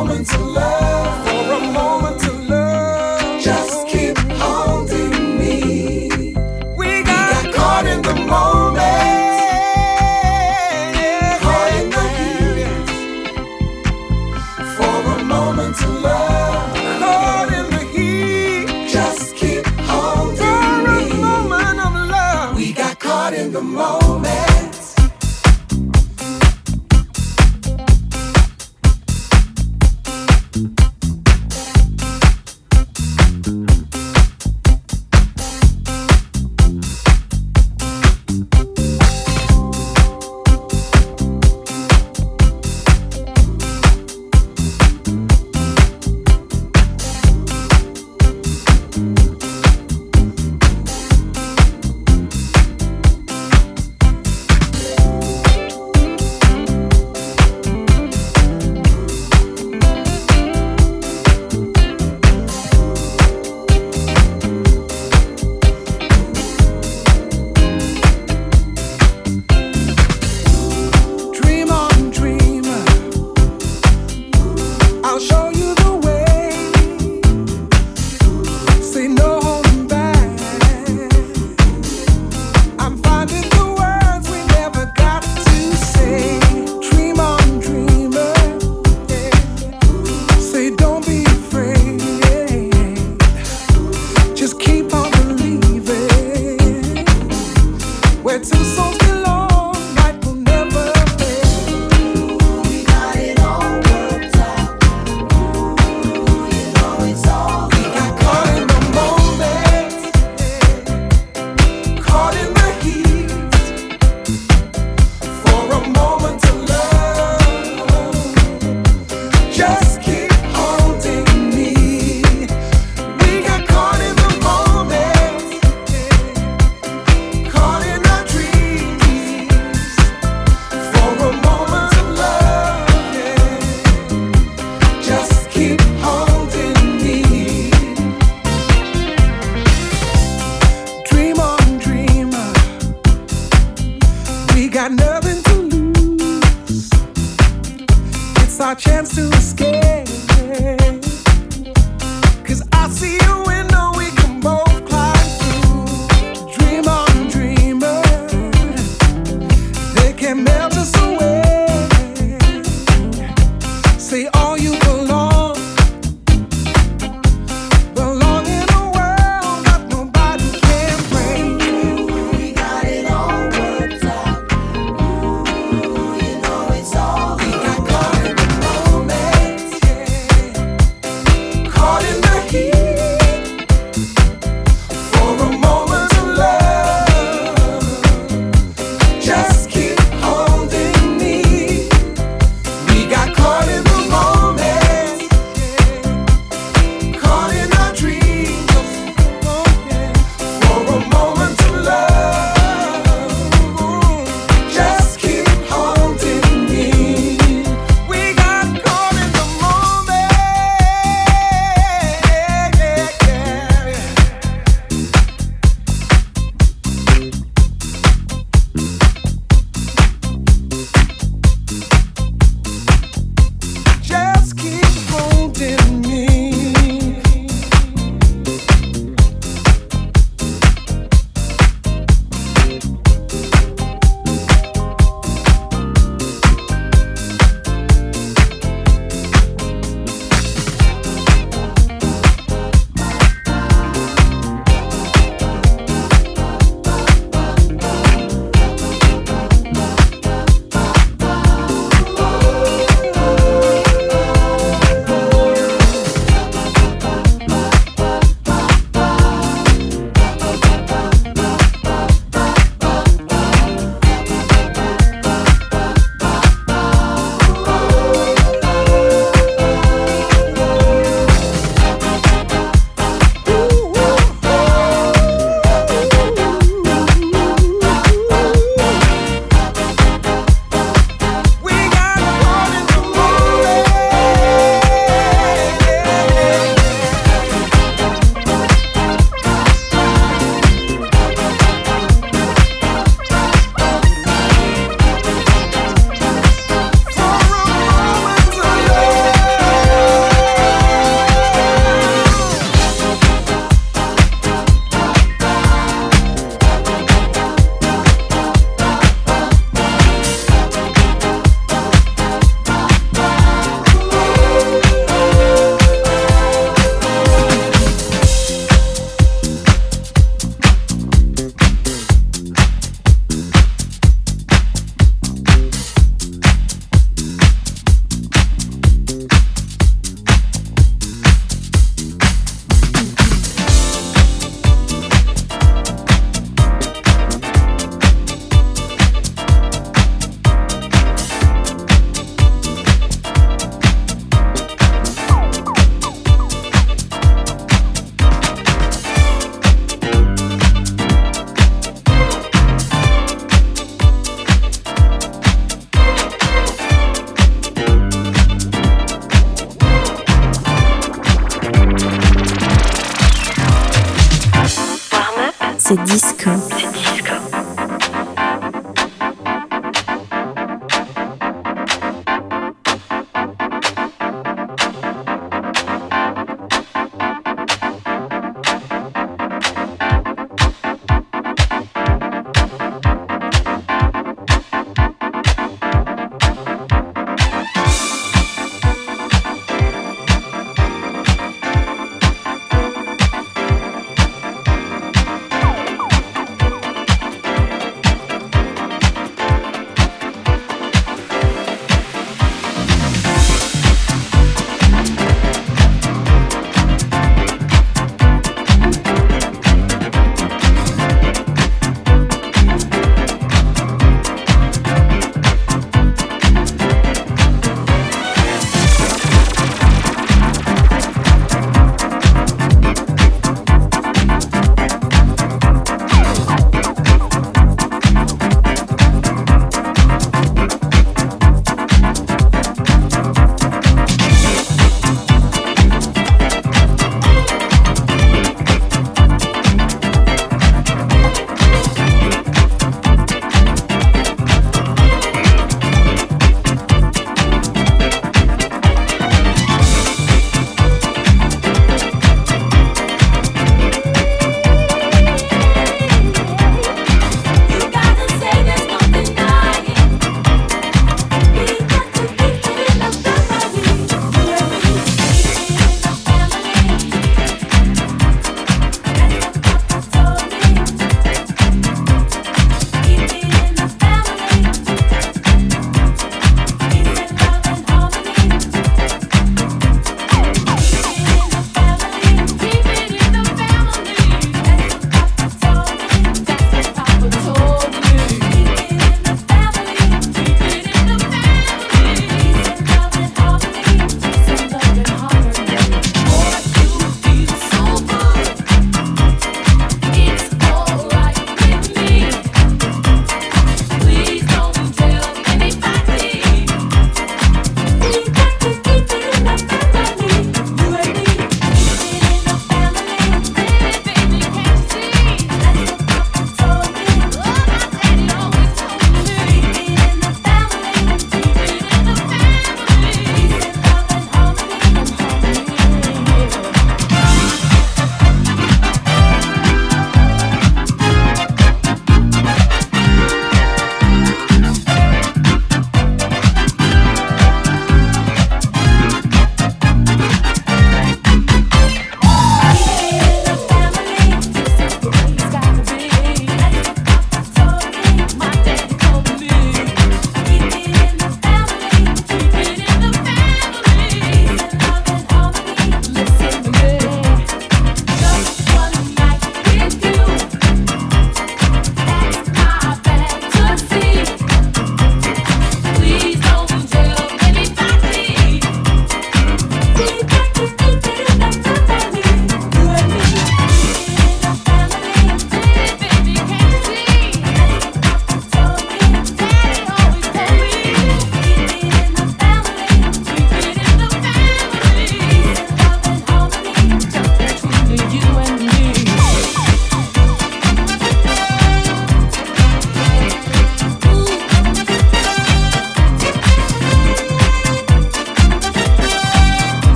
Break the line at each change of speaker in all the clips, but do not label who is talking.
moments love.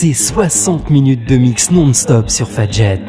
C'est
60 minutes de mix non-stop sur Fadjet.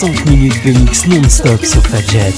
5 minutes de mix non-stop sur Fadjet.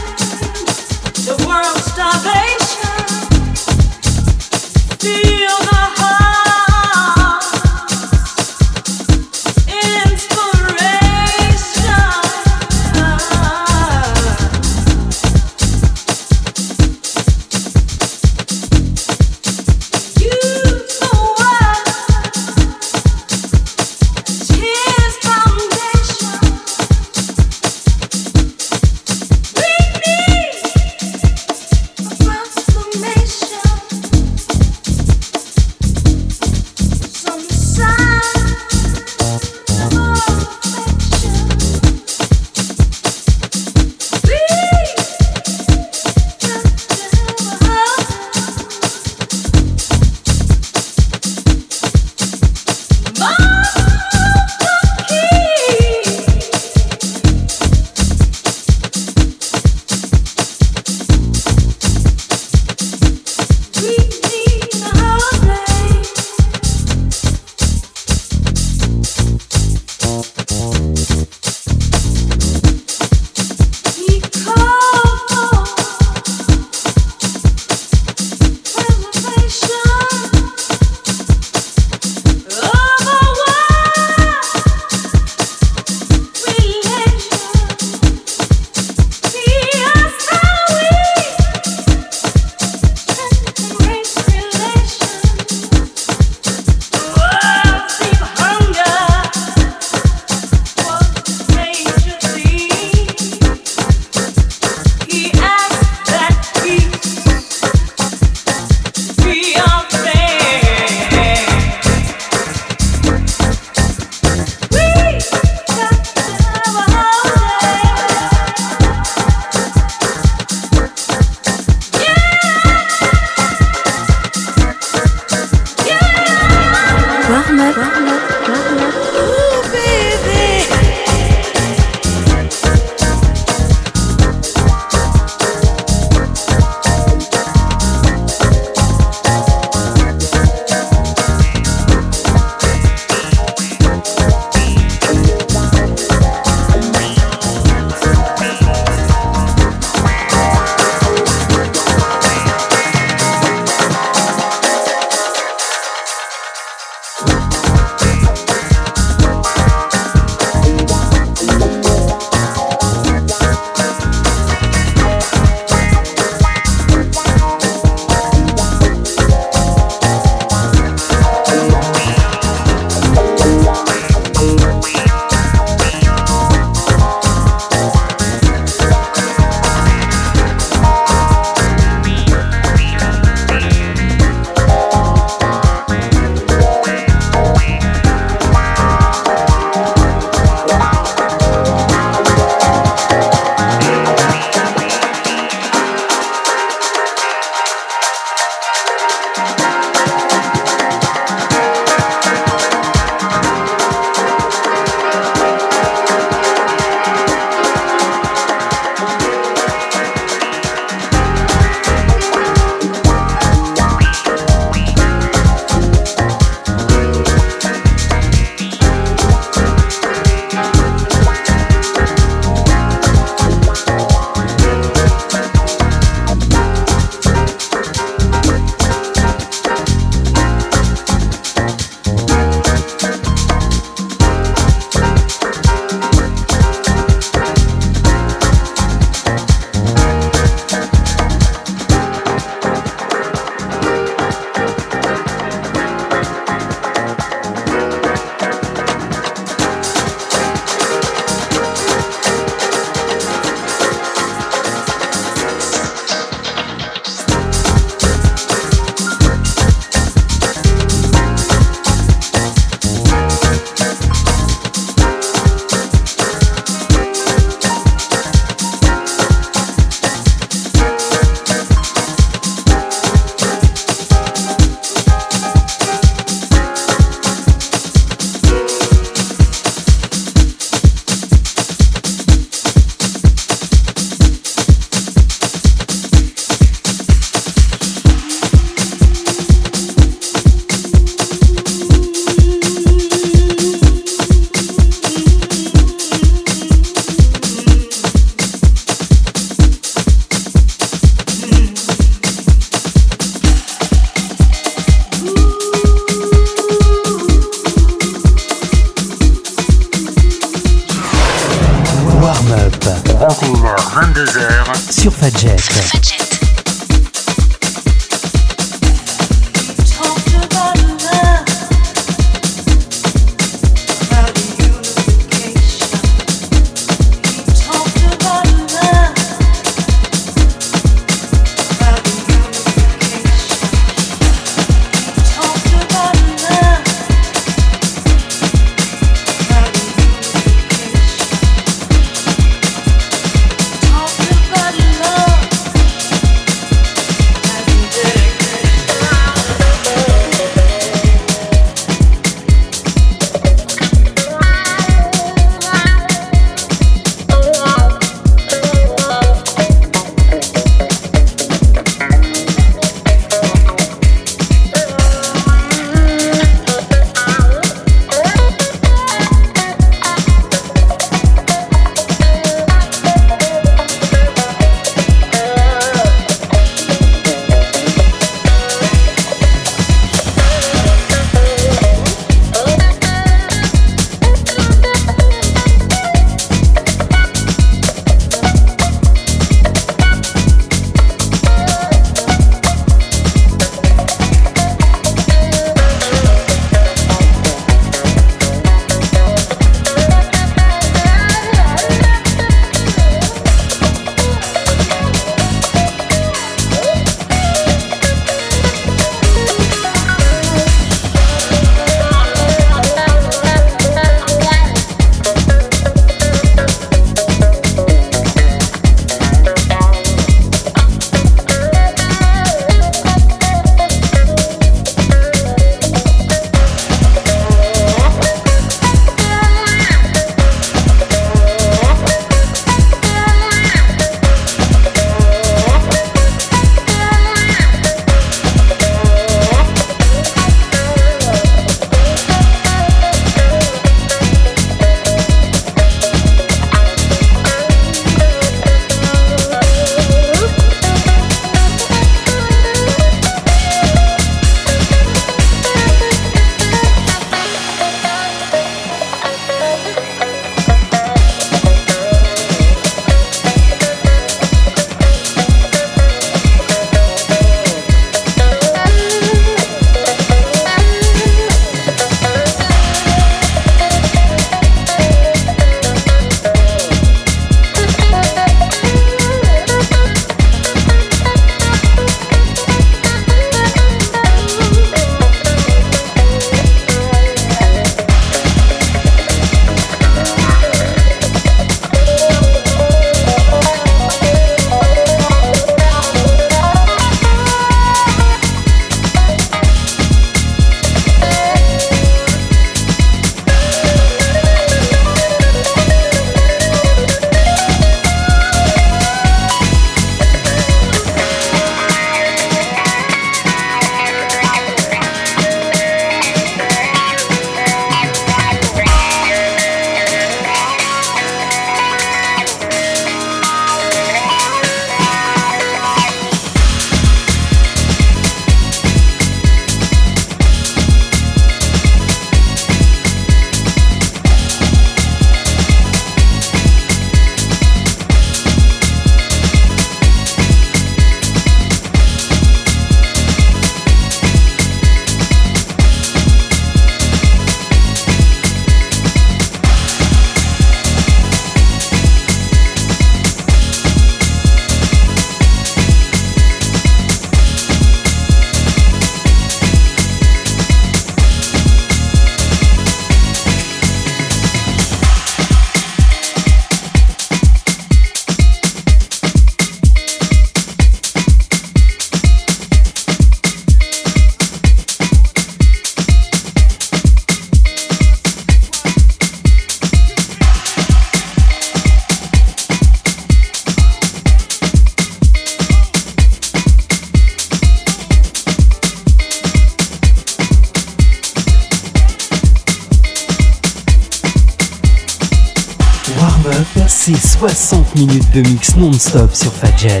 C'est
60 minutes de mix non-stop sur Fadjet.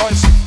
choice.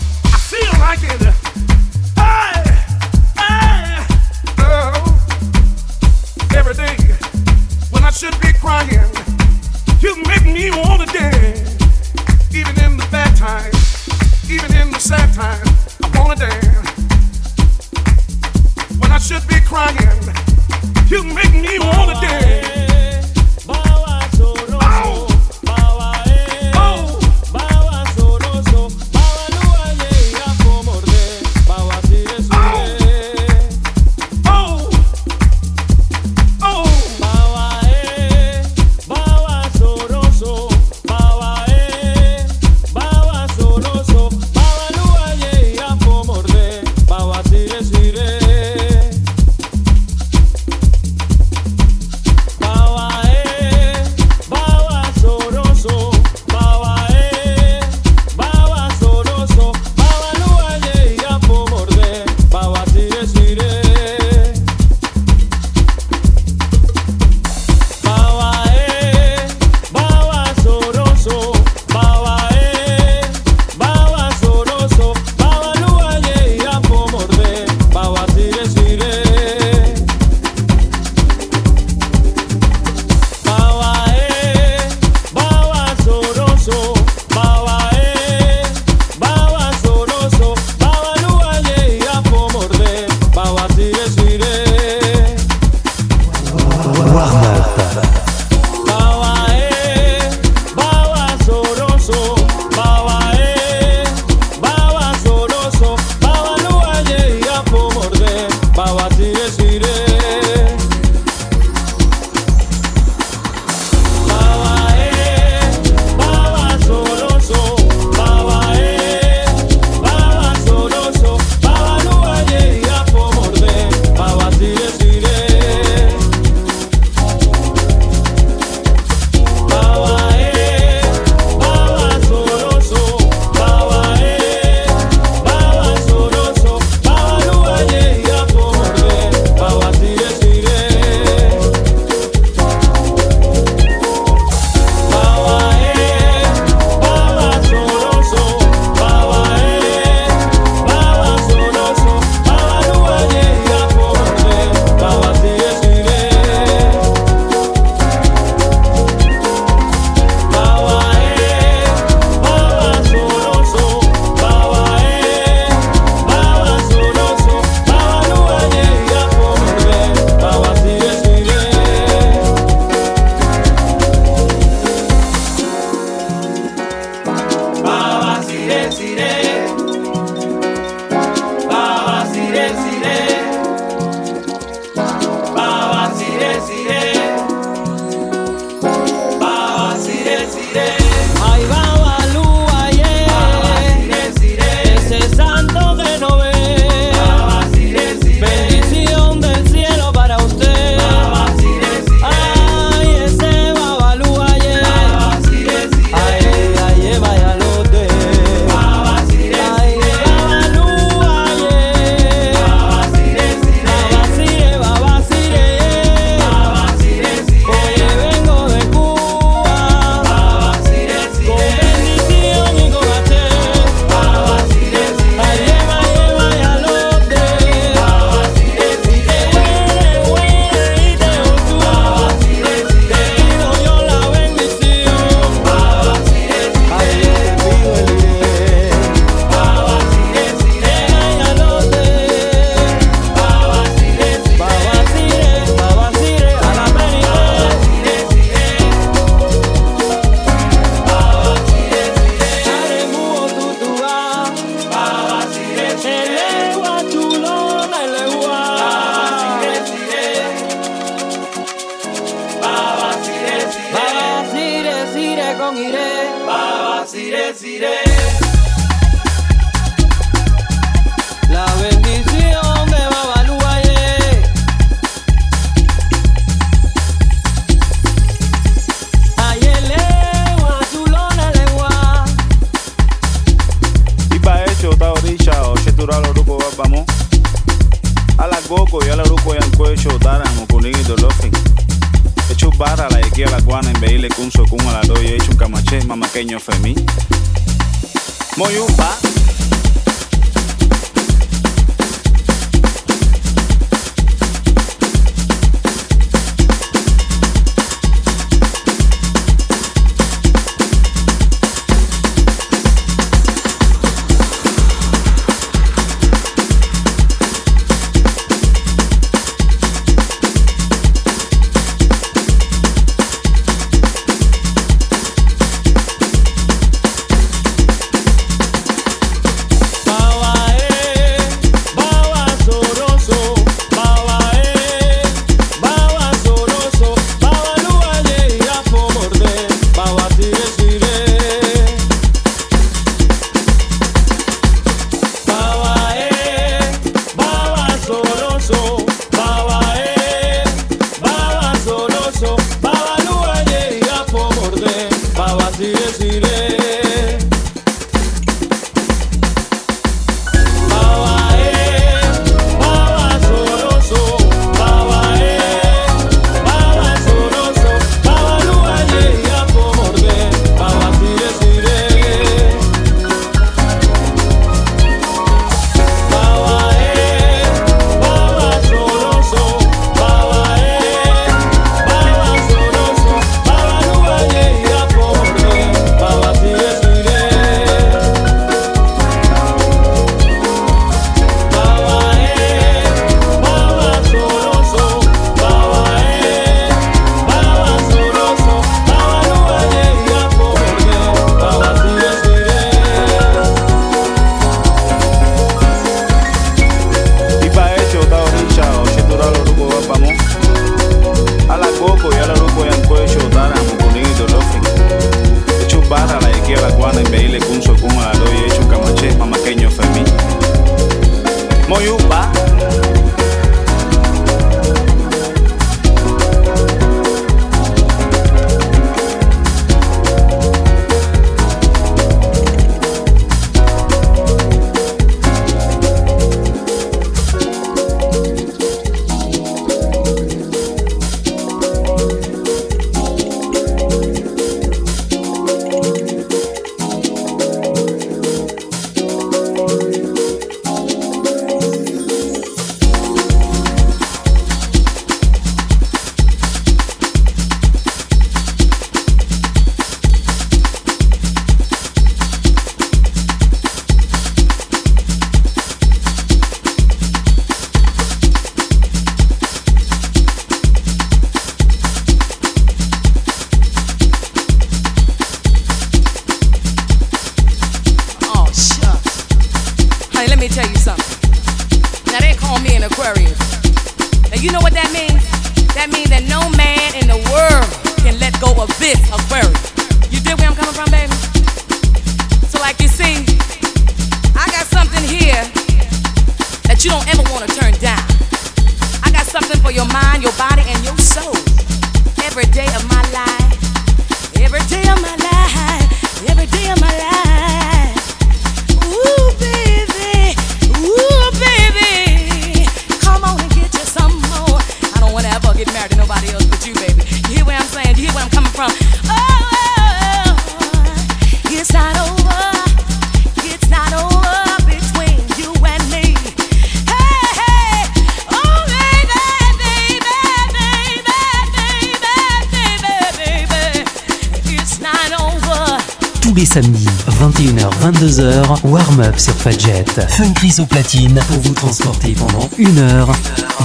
Fadjet. Fun au platine pour vous transporter pendant une heure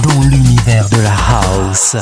dans l'univers de la house.